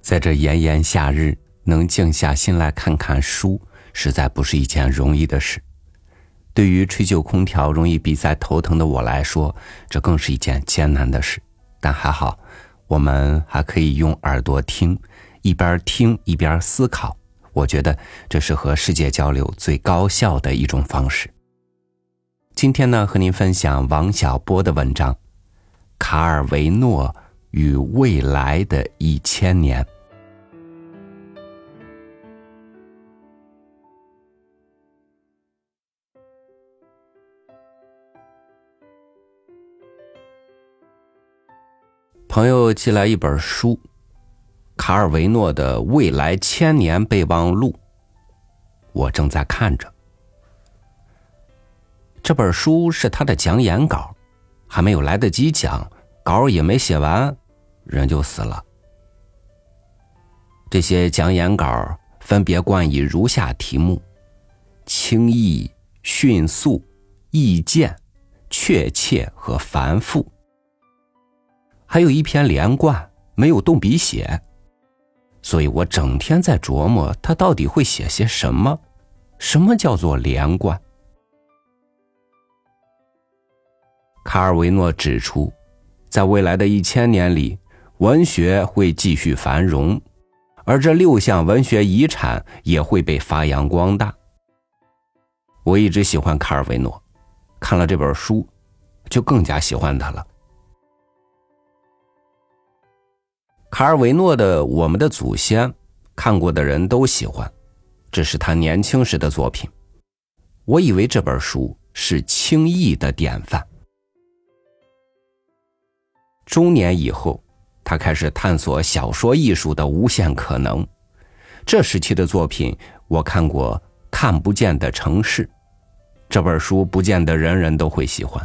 在这炎炎夏日，能静下心来看看书，实在不是一件容易的事。对于吹旧空调容易鼻塞头疼的我来说，这更是一件艰难的事。但还好，我们还可以用耳朵听，一边听一边思考。我觉得这是和世界交流最高效的一种方式。今天呢，和您分享王小波的文章《卡尔维诺与未来的一千年》。朋友寄来一本书，《卡尔维诺的未来千年备忘录》，我正在看着。这本书是他的讲演稿，还没有来得及讲，稿也没写完，人就死了。这些讲演稿分别冠以如下题目：轻易、迅速、意见、确切和繁复。还有一篇连贯，没有动笔写，所以我整天在琢磨他到底会写些什么。什么叫做连贯？卡尔维诺指出，在未来的一千年里，文学会继续繁荣，而这六项文学遗产也会被发扬光大。我一直喜欢卡尔维诺，看了这本书，就更加喜欢他了。卡尔维诺的《我们的祖先》，看过的人都喜欢，这是他年轻时的作品。我以为这本书是轻易的典范。中年以后，他开始探索小说艺术的无限可能。这时期的作品，我看过《看不见的城市》，这本书不见得人人都会喜欢。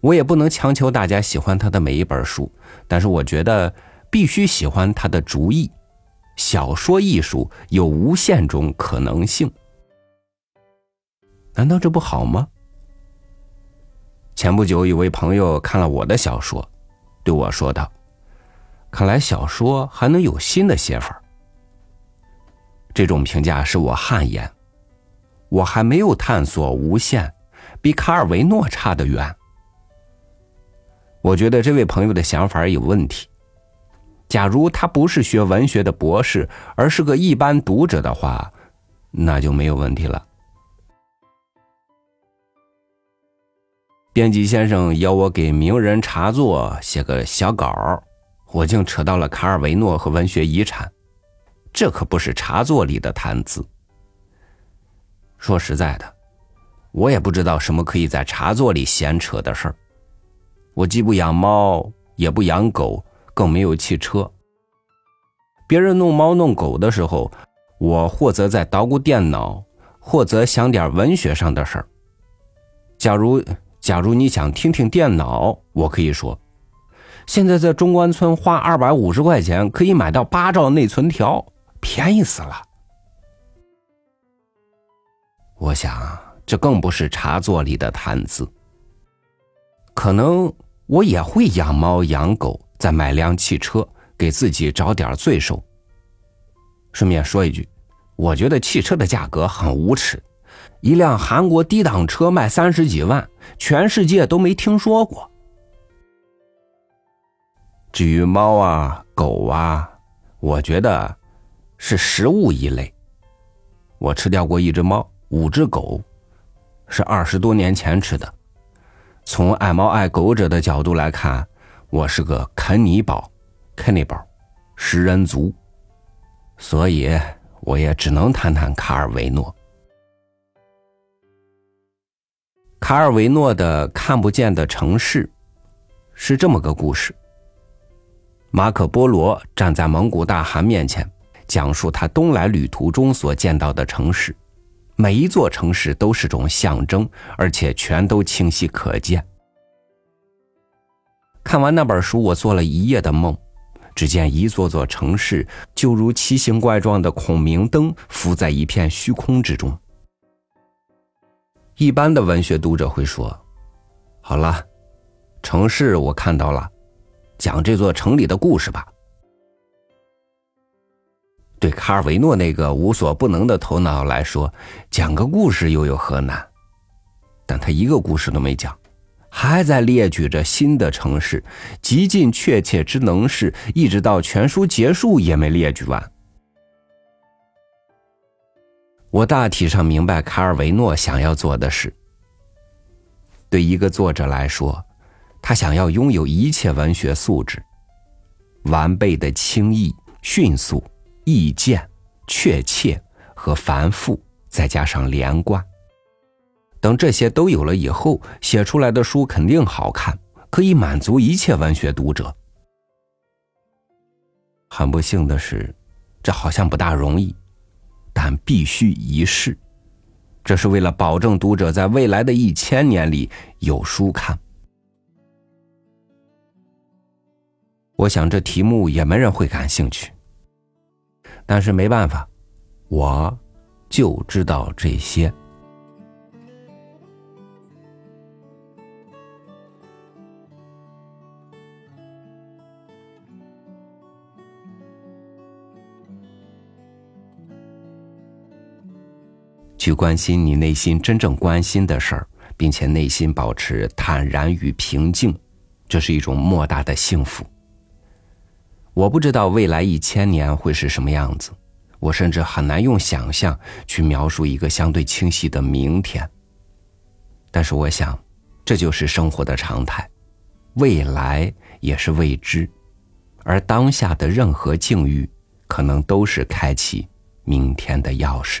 我也不能强求大家喜欢他的每一本书，但是我觉得必须喜欢他的主意。小说艺术有无限种可能性，难道这不好吗？前不久，有位朋友看了我的小说，对我说道：“看来小说还能有新的写法。”这种评价使我汗颜。我还没有探索无限，比卡尔维诺差得远。我觉得这位朋友的想法有问题。假如他不是学文学的博士，而是个一般读者的话，那就没有问题了。编辑先生要我给名人茶座写个小稿，我竟扯到了卡尔维诺和文学遗产，这可不是茶座里的谈资。说实在的，我也不知道什么可以在茶座里闲扯的事儿。我既不养猫，也不养狗，更没有汽车。别人弄猫弄狗的时候，我或者在捣鼓电脑，或者想点文学上的事儿。假如假如你想听听电脑，我可以说，现在在中关村花二百五十块钱可以买到八兆内存条，便宜死了。我想，这更不是茶座里的谈资。可能我也会养猫养狗，再买辆汽车，给自己找点罪受。顺便说一句，我觉得汽车的价格很无耻，一辆韩国低档车卖三十几万，全世界都没听说过。至于猫啊狗啊，我觉得是食物一类。我吃掉过一只猫，五只狗，是二十多年前吃的。从爱猫爱狗者的角度来看，我是个啃泥宝，啃泥宝，食人族，所以我也只能谈谈卡尔维诺。卡尔维诺的《看不见的城市》是这么个故事：马可波罗站在蒙古大汗面前，讲述他东来旅途中所见到的城市。每一座城市都是种象征，而且全都清晰可见。看完那本书，我做了一夜的梦，只见一座座城市就如奇形怪状的孔明灯，浮在一片虚空之中。一般的文学读者会说：“好了，城市我看到了，讲这座城里的故事吧。对卡尔维诺那个无所不能的头脑来说，讲个故事又有何难？但他一个故事都没讲，还在列举着新的城市，极尽确切之能事，一直到全书结束也没列举完。我大体上明白卡尔维诺想要做的事。对一个作者来说，他想要拥有一切文学素质：完备的轻易、迅速、意见、确切和繁复，再加上连贯。等这些都有了以后，写出来的书肯定好看，可以满足一切文学读者。很不幸的是，这好像不大容易，但必须一试。这是为了保证读者在未来的一千年里有书看。我想这题目也没人会感兴趣，但是没办法，我就知道这些。去关心你内心真正关心的事儿，并且内心保持坦然与平静，这是一种莫大的幸福。我不知道未来一千年会是什么样子，我甚至很难用想象去描述一个相对清晰的明天。但是我想，这就是生活的常态，未来也是未知，而当下的任何境遇，可能都是开启明天的钥匙。